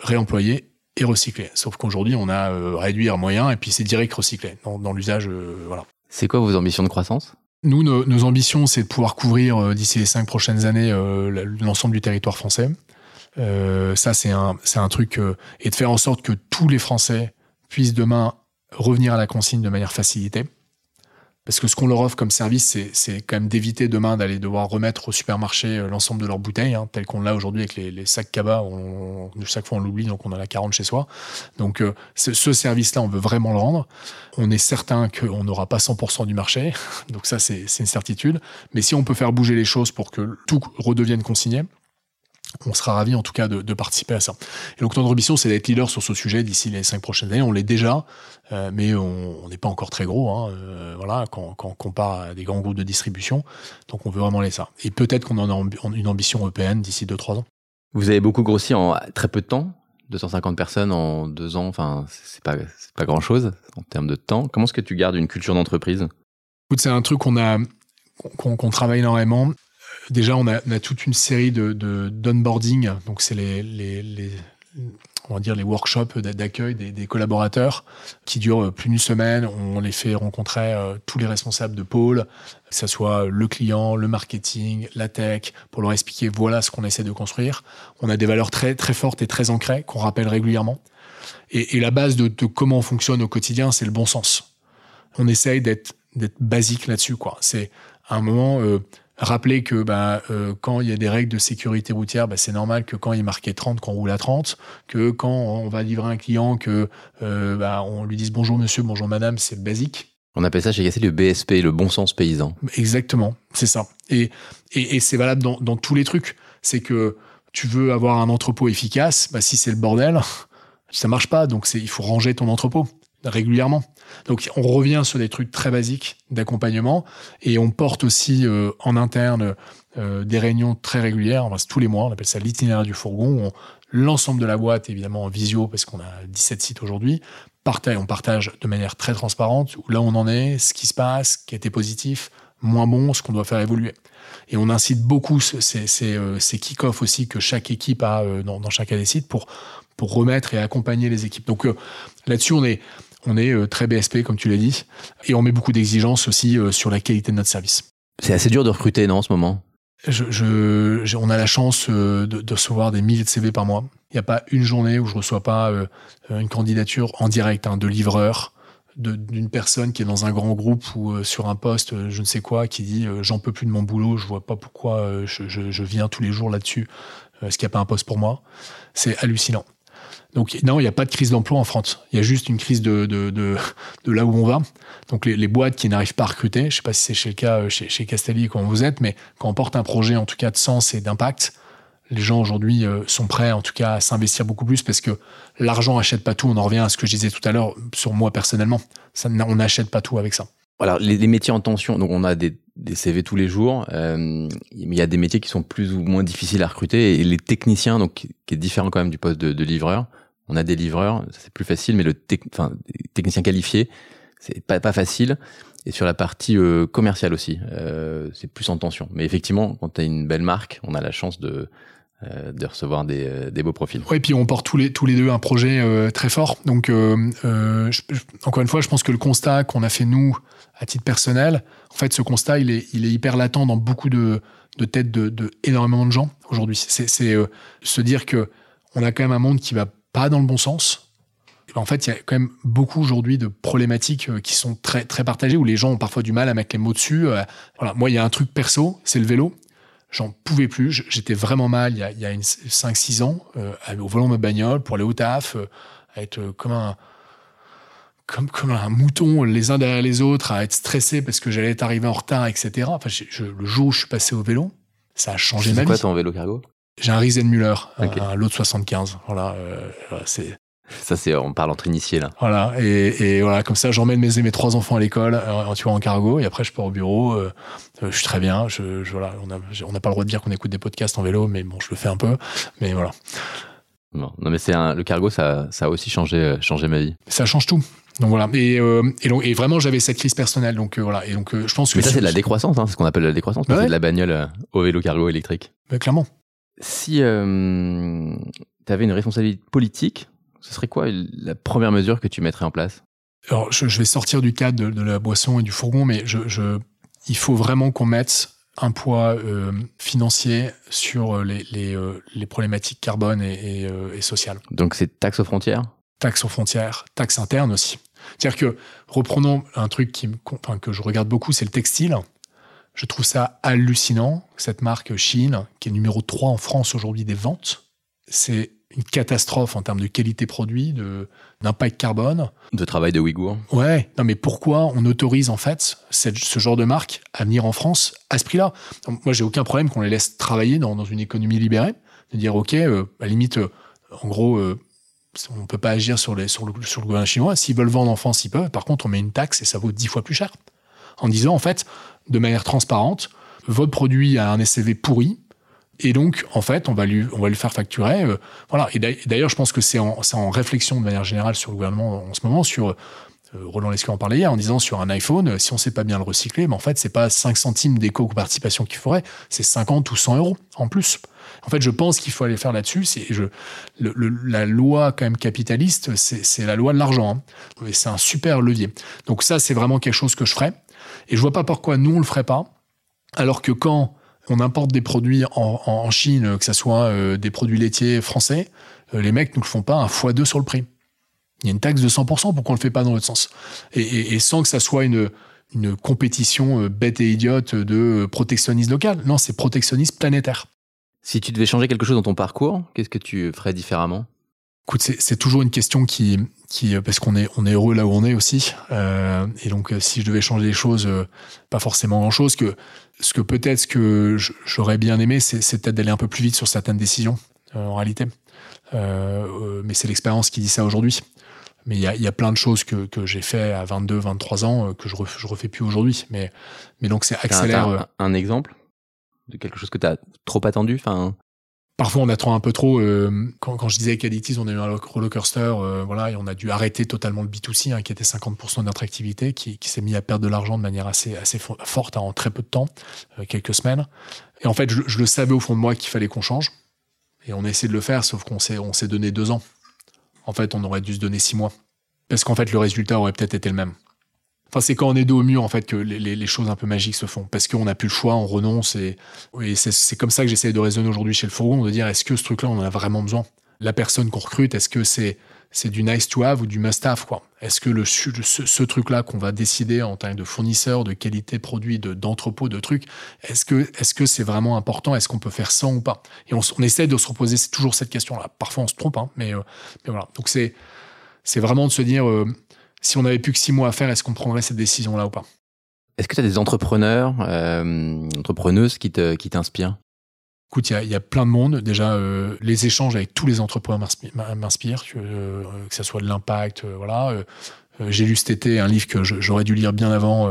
réemployer et recycler. Sauf qu'aujourd'hui, on a euh, réduire moyen et puis c'est direct recycler dans, l'usage. Euh, voilà. C'est quoi vos ambitions de croissance? Nous, nos, ambitions, c'est de pouvoir couvrir d'ici les cinq prochaines années l'ensemble du territoire français. ça, c'est un, c'est un truc et de faire en sorte que tous les Français puissent demain revenir à la consigne de manière facilitée. Parce que ce qu'on leur offre comme service, c'est quand même d'éviter demain d'aller devoir remettre au supermarché euh, l'ensemble de leurs bouteilles, hein, tel qu'on l'a aujourd'hui avec les, sacs cabas. chaque fois, on l'oublie, donc on en a 40 chez soi. Donc, euh, ce service-là, on veut vraiment le rendre. On est certain qu'on n'aura pas 100% du marché. Donc, ça, c'est une certitude. Mais si on peut faire bouger les choses pour que tout redevienne consigné, on sera ravi en tout cas de, participer à ça. Et donc notre ambition, c'est d'être leader sur ce sujet d'ici les cinq prochaines années. On l'est déjà, euh, mais on n'est pas encore très gros. Hein, euh, voilà, quand, quand, on compare à des grands groupes de distribution, donc on veut vraiment aller ça. Et peut-être qu'on en a une ambition européenne d'ici 2-3 ans. Vous avez beaucoup grossi en très peu de temps, 250 personnes en deux ans. Enfin, c'est pas pas grand chose en termes de temps. Comment est-ce que tu gardes une culture d'entreprise? Écoute, c'est un truc qu'on a qu'on travaille énormément. Déjà, on a, toute une série de d'onboarding. Donc, c'est les, les, on va dire les workshops d'accueil des, collaborateurs qui durent plus d'une semaine. On les fait rencontrer euh, tous les responsables de pôle, que ce soit le client, le marketing, la tech, pour leur expliquer voilà ce qu'on essaie de construire. On a des valeurs très très fortes et très ancrées qu'on rappelle régulièrement. Et, la base de, comment on fonctionne au quotidien, c'est le bon sens. On essaye d'être d'être basique là-dessus. quoi. C'est un moment. Euh, Rappeler que bah, euh, quand il y a des règles de sécurité routière, bah, c'est normal que quand il est marqué 30, qu'on roule à 30, que quand on va livrer un client, que euh, bah, on lui dise bonjour monsieur, bonjour madame, c'est basique. On appelle ça chez Gasset le BSP, le bon sens paysan. Exactement, c'est ça. Et, et, et c'est valable dans, dans, tous les trucs. C'est que tu veux avoir un entrepôt efficace, bah, si c'est le bordel, ça marche pas. Donc il faut ranger ton entrepôt régulièrement. Donc on revient sur des trucs très basiques d'accompagnement et on porte aussi euh, en interne euh, des réunions très régulières, tous les mois, on appelle ça l'itinéraire du fourgon. L'ensemble de la boîte, évidemment en visio, parce qu'on a 17 sites aujourd'hui, partage, on partage de manière très transparente où là on en est, ce qui se passe, qui a été positif, moins bon, ce qu'on doit faire évoluer. Et on incite beaucoup ces, euh, ces kick-off aussi que chaque équipe a dans, dans chacun des sites pour, pour remettre et accompagner les équipes. Donc là-dessus, on est, on est euh, très BSP, comme tu l'as dit, et on met beaucoup d'exigences aussi euh, sur la qualité de notre service. C'est assez dur de recruter, non, en ce moment? Je, on a la chance euh, de, recevoir des milliers de CV par mois. Il n'y a pas une journée où je ne reçois pas une candidature en direct hein, de livreur, d'une personne qui est dans un grand groupe ou sur un poste, je ne sais quoi, qui dit j'en peux plus de mon boulot, je vois pas pourquoi je, viens tous les jours là-dessus. Est-ce qu'il n'y a pas un poste pour moi? C'est hallucinant. Donc non, il n'y a pas de crise d'emploi en France. Il y a juste une crise de, là où on va. Donc les, boîtes qui n'arrivent pas à recruter, je ne sais pas si c'est le cas euh, chez, chez Castelli quand vous êtes, mais quand on porte un projet en tout cas de sens et d'impact, les gens aujourd'hui euh, sont prêts en tout cas à s'investir beaucoup plus parce que l'argent n'achète pas tout. On en revient à ce que je disais tout à l'heure sur moi personnellement. Ça, on n'achète pas tout avec ça. Alors les, les, métiers en tension, donc on a des, des CV tous les jours, euh, il y a des métiers qui sont plus ou moins difficiles à recruter et les techniciens, donc qui est différent quand même du poste de, de livreur, on a des livreurs, c'est plus facile, mais le technicien qualifié, c'est pas, pas facile. Et sur la partie euh, commerciale aussi, euh, c'est plus en tension. Mais effectivement, quand tu as une belle marque, on a la chance de, euh, de recevoir des, euh, beaux profils. Oui, puis on porte tous les, deux un projet euh, très fort. Donc, encore une fois, je pense que le constat qu'on a fait nous, à titre personnel, en fait, ce constat, il est, hyper latent dans beaucoup de, têtes de, de de gens aujourd'hui. C'est se dire que on a quand même un monde qui va pas dans le bon sens. En fait, il y a quand même beaucoup aujourd'hui de problématiques qui sont très, très partagées, où les gens ont parfois du mal à mettre les mots dessus. Voilà. Moi, il y a un truc perso, c'est le vélo. J'en pouvais plus. J'étais vraiment mal il y a, il y a 5-6 ans, euh, au volant de ma bagnole, pour aller au taf, à être comme un, comme, comme un mouton les uns derrière les autres, à être stressé parce que j'allais être arrivé en retard, etc. Enfin, le jour où je suis passé au vélo, ça a changé ma vie. C'est quoi ton vélo cargo? J'ai un Riesenmüller, un, lot de 75. Voilà, euh, c'est. Ça, c'est, on parle entre initiés, là. Voilà, et, et voilà, comme ça, j'emmène mes, mes trois enfants à l'école, en, tu vois, en cargo, et après, je pars au bureau, euh, je suis très bien, je, je voilà, on n'a on a pas le droit de dire qu'on écoute des podcasts en vélo, mais bon, je le fais un peu, mais voilà. Non, non mais c'est le cargo, ça, ça a aussi changé, euh, changé ma vie. Ça change tout. Donc voilà. Et, euh, et, donc, et vraiment, j'avais cette crise personnelle. Donc euh, voilà. Et donc, je pense que. Mais ça, c'est de la décroissance, hein, c'est ce qu'on appelle la décroissance. Ouais. C'est de la bagnole au vélo cargo électrique. Bah, clairement. Si tu avais une responsabilité politique, ce serait quoi la première mesure que tu mettrais en place? Alors, je, je, vais sortir du cadre de, de, la boisson et du fourgon, mais je, je il faut vraiment qu'on mette un poids euh, financier sur les, les, euh, les, problématiques carbone et, et, euh, et sociales. Donc c'est taxes aux frontières? Taxes aux frontières, taxes internes aussi. C'est-à-dire que, reprenons un truc qui me, enfin, que je regarde beaucoup, c'est le textile. Je trouve ça hallucinant, cette marque Chine, qui est numéro 3 en France aujourd'hui des ventes. C'est une catastrophe en termes de qualité produit, de d'impact carbone. De travail de Ouïghours. Ouais, non mais pourquoi on autorise en fait cette, ce genre de marque à venir en France à ce prix-là? Moi, j'ai aucun problème qu'on les laisse travailler dans, dans, une économie libérée, de dire ok, euh, à la limite, euh, en gros, euh, on peut pas agir sur, les, sur, le, sur le gouvernement chinois. S'ils veulent vendre en France, ils peuvent. Par contre, on met une taxe et ça vaut dix fois plus cher. En disant en fait, de manière transparente, votre produit a un SCV pourri, et donc, en fait, on va lui, on va lui faire facturer. Euh, voilà. Et d'ailleurs, je pense que c'est en, en, réflexion de manière générale sur le gouvernement en ce moment, sur euh, Roland Lescure en parlait hier, en disant sur un iPhone, si on sait pas bien le recycler, mais en fait, c'est pas 5 centimes d'éco-participation qu'il faudrait, c'est 50 ou 100 euros en plus. En fait, je pense qu'il faut aller faire là-dessus. C'est la loi quand même capitaliste, c'est la loi de l'argent. Hein. C'est un super levier. Donc ça, c'est vraiment quelque chose que je ferais. Et je vois pas pourquoi nous on le ferait pas, alors que quand on importe des produits en, en Chine, que ce soit euh, des produits laitiers français, euh, les mecs nous le font pas un x2 sur le prix. Il y a une taxe de 100%, pourquoi on le fait pas dans l'autre sens? Et, et, et, sans que ça soit une, une compétition euh, bête et idiote de protectionnisme local. Non, c'est protectionnisme planétaire. Si tu devais changer quelque chose dans ton parcours, qu'est-ce que tu ferais différemment? Écoute, c'est toujours une question qui, qui parce qu'on est, on est heureux là où on est aussi. Euh, et donc, si je devais changer les choses, pas forcément grand-chose. Que ce que peut-être ce que j'aurais bien aimé, c'est peut-être d'aller un peu plus vite sur certaines décisions, euh, en réalité. Euh, mais c'est l'expérience qui dit ça aujourd'hui. Mais il y a, y a, plein de choses que, que j'ai fait à 22, 23 ans que je, ref, je refais plus aujourd'hui. Mais, mais donc c'est accélère. Un, un, exemple de quelque chose que tu as trop attendu, enfin. Parfois, on attend un peu trop. Euh, quand, je disais qu'Addictis, on a eu un roller coaster, euh, et on a dû arrêter totalement le B2C, hein, qui était 50% de notre activité, qui, s'est mis à perdre de l'argent de manière assez, forte hein, en très peu de temps, euh, quelques semaines. Et en fait, je, le savais au fond de moi qu'il fallait qu'on change. Et on a essayé de le faire, sauf qu'on s'est, on s'est donné deux ans. En fait, on aurait dû se donner six mois. Parce qu'en fait, le résultat aurait peut-être été le même. Enfin, c'est quand on est dos au mur, en fait, que les, choses un peu magiques se font. Parce qu'on n'a plus le choix, on renonce. Et, c'est comme ça que j'essaie de raisonner aujourd'hui chez le fourgon, de dire est-ce que ce truc-là, on en a vraiment besoin? La personne qu'on recrute, est-ce que c'est du nice to have ou du must have quoi? Est-ce que ce, truc-là qu'on va décider en que de fournisseur, de qualité produit, de, d'entrepôt, de trucs, est-ce que c'est vraiment important? Est-ce qu'on peut faire sans ou pas? Et on, essaie de se reposer toujours cette question-là. Parfois on se trompe, hein, mais, euh, mais voilà. Donc c'est c'est vraiment de se dire euh, si on n'avait plus que six mois à faire, est-ce qu'on prendrait cette décision-là ou pas? Est-ce que tu as des entrepreneurs, euh, entrepreneuses qui, te, qui t'inspirent? Écoute, il y, y, a plein de monde. Déjà, euh, les échanges avec tous les entrepreneurs m'inspirent, que, euh, que ça soit de l'impact. Euh, voilà. J'ai lu cet été un livre que j'aurais dû lire bien avant,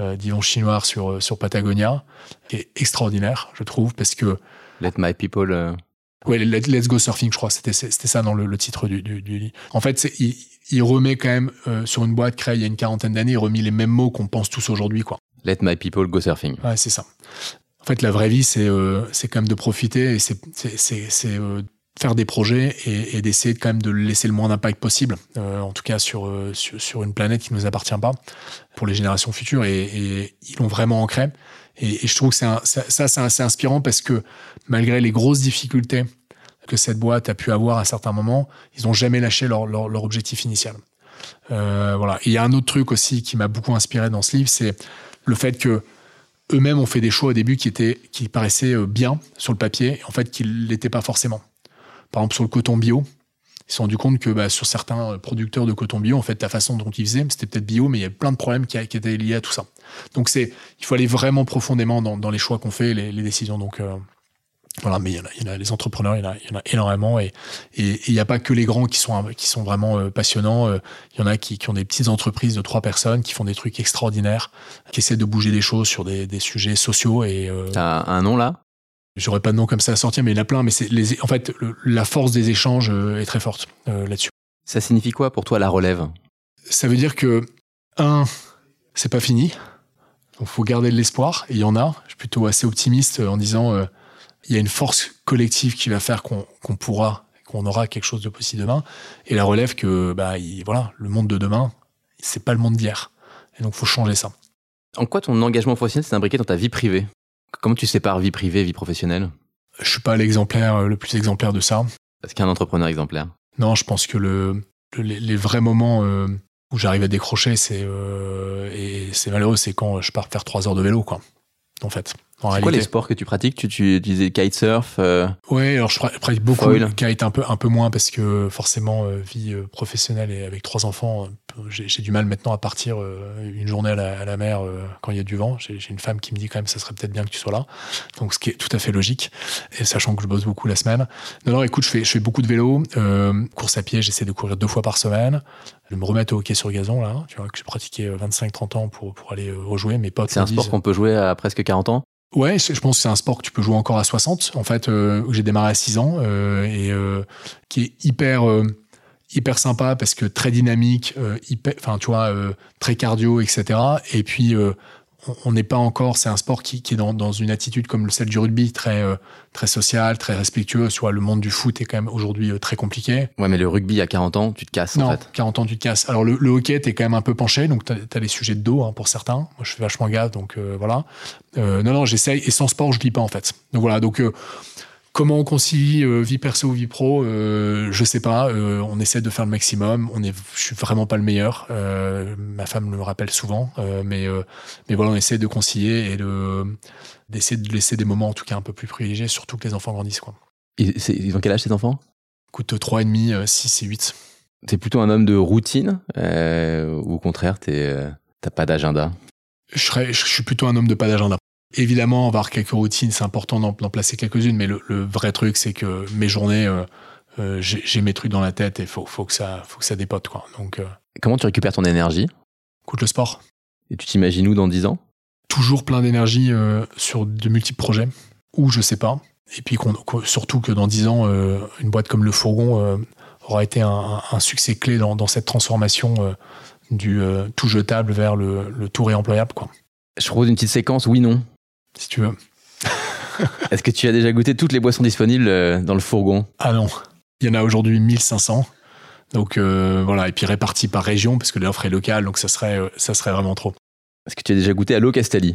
d'Yvon Chinois sur, sur Patagonia, qui est extraordinaire, je trouve, parce que... Let my people... Ouais, Let's Go Surfing, je crois, c'était c'était ça dans le, le titre du, du, du livre. En fait, il, il remet quand même euh, sur une boîte créée il y a une quarantaine d'années, il remet les mêmes mots qu'on pense tous aujourd'hui, quoi. Let my people go surfing. Ouais, c'est ça. En fait, la vraie vie, c'est euh, c'est quand même de profiter et c'est c'est euh, faire des projets et, et d'essayer quand même de laisser le moins d'impact possible, euh, en tout cas sur, sur, sur une planète qui ne nous appartient pas, pour les générations futures. Et, et ils l'ont vraiment ancré. Et, et, je trouve que un, ça, ça c'est assez inspirant parce que malgré les grosses difficultés que cette boîte a pu avoir à certains moments, ils n'ont jamais lâché leur, objectif initial. Euh, voilà. Il y a un autre truc aussi qui m'a beaucoup inspiré dans ce livre, c'est le fait que eux-mêmes ont fait des choix au début qui étaient, qui paraissaient bien sur le papier, en fait, qu'ils l'étaient pas forcément. Par exemple, sur le coton bio, ils se sont rendus compte que bah, sur certains producteurs de coton bio, en fait, la façon dont ils faisaient, c'était peut-être bio, mais il y a plein de problèmes qui, étaient liés à tout ça. Donc, c'est, il faut aller vraiment profondément dans, les choix qu'on fait, les, les décisions. Donc, euh, voilà, mais il y, en a, il y en a les entrepreneurs, il y en a, il y en a énormément et il n'y a pas que les grands qui sont qui sont vraiment euh, passionnants. Euh, il y en a qui, qui ont des petites entreprises de trois personnes qui font des trucs extraordinaires, qui essaient de bouger des choses sur des, des sujets sociaux et. Euh, T'as un nom là? J'aurais pas de nom comme ça à sortir, mais il y en a plein. Mais c'est les, en fait, le, la force des échanges est très forte là-dessus. Ça signifie quoi pour toi la relève? Ça veut dire que, un, c'est pas fini. Il faut garder de l'espoir. Et il y en a. Je suis plutôt assez optimiste en disant il y a une force collective qui va faire qu'on pourra, qu'on aura quelque chose de possible demain. Et la relève que bah, voilà, le monde de demain, c'est pas le monde d'hier. Et donc, il faut changer ça. En quoi ton engagement professionnel s'est imbriqué dans ta vie privée? Comment tu sépares vie privée et vie professionnelle? Je suis pas l'exemplaire euh, le plus exemplaire de ça. Est-ce qu'il y a un entrepreneur exemplaire? Non, je pense que le, les, vrais moments euh, où j'arrive à décrocher, c'est euh, et c'est malheureux, c'est quand je pars faire trois heures de vélo, quoi. En fait. C'est quoi les sports que tu pratiques? Tu, tu, disais kitesurf euh... Oui, alors je pratique beaucoup le kite, un peu, un peu moins parce que forcément, euh, vie euh, professionnelle et avec trois enfants, euh, j'ai du mal maintenant à partir une journée à la, à la mer quand il y a du vent. J'ai une femme qui me dit quand même ça serait peut-être bien que tu sois là. Donc ce qui est tout à fait logique, et sachant que je bosse beaucoup la semaine. Non, non, écoute, je fais, je fais beaucoup de vélo, course à pied, j'essaie de courir deux fois par semaine. Je me remettre au hockey sur gazon, là, tu vois, que j'ai pratiqué 25-30 ans pour, pour aller rejouer. Mes potes. C'est un sport qu'on peut jouer à presque 40 ans? Ouais, je pense que c'est un sport que tu peux jouer encore à 60. En fait, euh, j'ai démarré à 6 ans euh, et euh, qui est hyper hyper sympa parce que très dynamique, hyper, enfin tu vois, très cardio, etc. Et puis on n'est pas encore, c'est un sport qui, qui est dans, dans, une attitude comme celle du rugby, très, euh, très social, très respectueux. Tu vois, le monde du foot est quand même aujourd'hui euh, très compliqué. Ouais, mais le rugby à 40 ans, tu te casses non, en fait. 40 ans, tu te casses. Alors le, le hockey, t'es quand même un peu penché, donc tu as, les sujets de dos hein, pour certains. Moi, je fais vachement gaffe, donc euh, voilà. non, non, j'essaye. Et sans sport, je vis pas en fait. Donc voilà, donc Comment on concilie euh, vie perso ou vie pro euh, Je sais pas. Euh, on essaie de faire le maximum. On est, je suis vraiment pas le meilleur. Euh, ma femme me le rappelle souvent, mais mais voilà, on essaie de concilier et de d'essayer de laisser des moments en tout cas un peu plus privilégiés, surtout que les enfants grandissent quoi. Ils ont quel âge ces enfants? Écoute, 3 et demi, 6 et 8. T'es plutôt un homme de routine ou au contraire t'as pas d'agenda? Je, serais, je suis plutôt un homme de pas d'agenda. Évidemment, avoir quelques routines, c'est important d'en placer quelques-unes, mais le, vrai truc, c'est que mes journées, euh, euh, j'ai mes trucs dans la tête et faut, faut que ça, faut que ça dépote, quoi. Donc, euh, comment tu récupères ton énergie? Écoute le sport. Et tu t'imagines où dans 10 ans? Toujours plein d'énergie sur de multiples projets, ou je sais pas. Et puis surtout que dans 10 ans, une boîte comme le Fourgon aura été un, succès clé dans, cette transformation du tout jetable vers le, le tout réemployable, quoi. Je propose une petite séquence, oui, non si tu veux. Est-ce que tu as déjà goûté toutes les boissons disponibles euh, dans le fourgon? Ah non. Il y en a aujourd'hui 1500. Donc euh, voilà, et puis répartis par région, parce que l'offre est locale, donc ça serait, euh, ça serait vraiment trop. Est-ce que tu as déjà goûté à l'eau Castelli?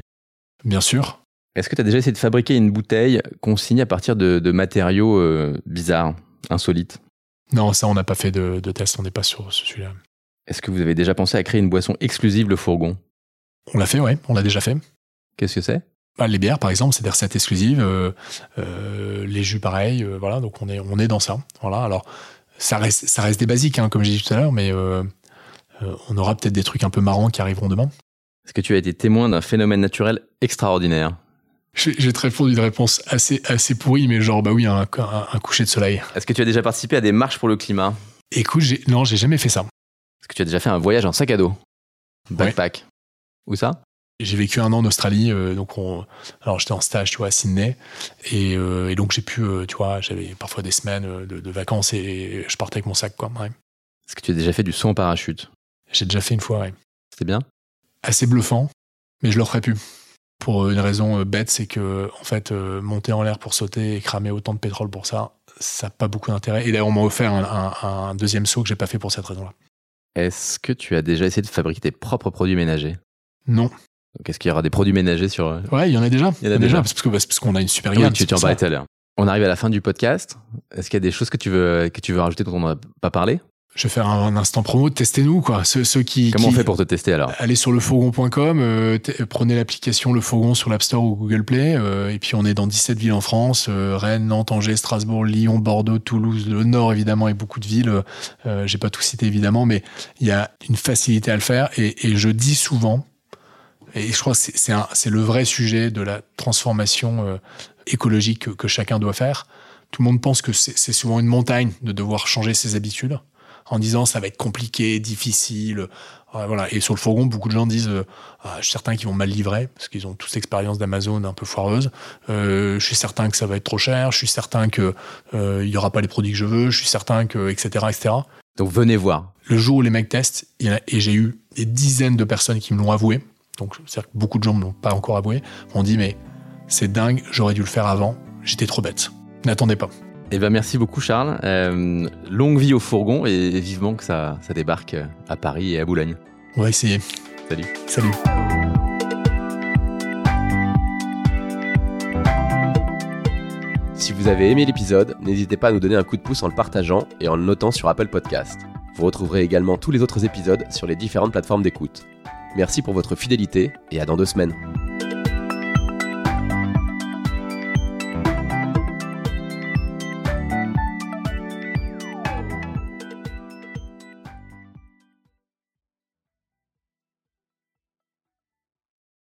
Bien sûr. Est-ce que tu as déjà essayé de fabriquer une bouteille consignée à partir de, matériaux bizarres, insolites? Non, ça on n'a pas fait de, de test, on n'est pas sur ce sujet-là. Est-ce que vous avez déjà pensé à créer une boisson exclusive, le fourgon? On l'a fait, oui, on l'a déjà fait. Qu'est-ce que c'est? Bah, les bières, par exemple, c'est des recettes exclusives. Euh, euh, les jus, pareil. Euh, voilà, donc on est, on est dans ça. Voilà. Alors, ça reste, ça reste des basiques, hein, comme j'ai dit tout à l'heure, mais on aura peut-être des trucs un peu marrants qui arriveront demain. Est-ce que tu as été témoin d'un phénomène naturel extraordinaire? J'ai très répondu une réponse assez, assez pourrie, mais genre, bah oui, un, un, coucher de soleil. Est-ce que tu as déjà participé à des marches pour le climat? Écoute, non, j'ai jamais fait ça. Est-ce que tu as déjà fait un voyage en sac à dos? Backpack Où ça? J'ai vécu un an en Australie, euh, donc on, alors j'étais en stage, tu vois, à Sydney, et, euh, et donc j'ai pu, euh, tu vois, j'avais parfois des semaines de, vacances et je partais avec mon sac, quoi. Ouais. Est-ce que tu as déjà fait du saut en parachute? J'ai déjà fait une fois, ouais. C'était bien? Assez bluffant, mais je le referais plus. Pour une raison bête, c'est que en fait, monter en l'air pour sauter et cramer autant de pétrole pour ça, ça n'a pas beaucoup d'intérêt. Et d'ailleurs, on m'a offert un, un deuxième saut que j'ai pas fait pour cette raison-là. Est-ce que tu as déjà essayé de fabriquer tes propres produits ménagers? Non. Donc, est-ce qu'il y aura des produits ménagers sur. Euh, ouais, il y en a déjà. Il y en a, déjà. Parce, que, parce qu'on a une super gamme. tu, tu en parlais tout à l'heure. On arrive à la fin du podcast. Est-ce qu'il y a des choses que tu veux, que tu veux rajouter dont on n'a pas parlé? Je vais faire un, instant promo, testez-nous quoi. Ceux, ceux qui comment on fait pour te tester alors? Allez sur lefourgon.com, euh, prenez l'application Le Fourgon sur l'App Store ou Google Play, euh, et puis on est dans 17 villes en France Rennes, Nantes, Angers, Strasbourg, Lyon, Bordeaux, Toulouse, le Nord évidemment et beaucoup de villes. J'ai pas tout cité évidemment, mais il y a une facilité à le faire et, et je dis souvent et je crois que c'est le vrai sujet de la transformation euh, écologique que, chacun doit faire. Tout le monde pense que c'est souvent une montagne de devoir changer ses habitudes en disant ça va être compliqué, difficile. Euh, voilà. Et sur le fourgon, beaucoup de gens disent euh, ah, je suis certain qu'ils vont mal livrer parce qu'ils ont tous l'expérience d'Amazon un peu foireuse. je suis certain que ça va être trop cher. Je suis certain que il y aura pas les produits que je veux. Je suis certain que etc etc. Donc venez voir. Le jour où les mecs testent, et j'ai eu des dizaines de personnes qui me l'ont avoué, donc c'est-à-dire que beaucoup de gens ne l'ont pas encore avoué, m'ont dit mais c'est dingue, j'aurais dû le faire avant, j'étais trop bête. N'attendez pas. Eh ben merci beaucoup Charles. Euh, longue vie au fourgon et vivement que ça, ça débarque à Paris et à Boulogne. On va essayer. Salut. Salut. Si vous avez aimé l'épisode, n'hésitez pas à nous donner un coup de pouce en le partageant et en le notant sur Apple Podcast. Vous retrouverez également tous les autres épisodes sur les différentes plateformes d'écoute. Merci pour votre fidélité et à dans deux semaines.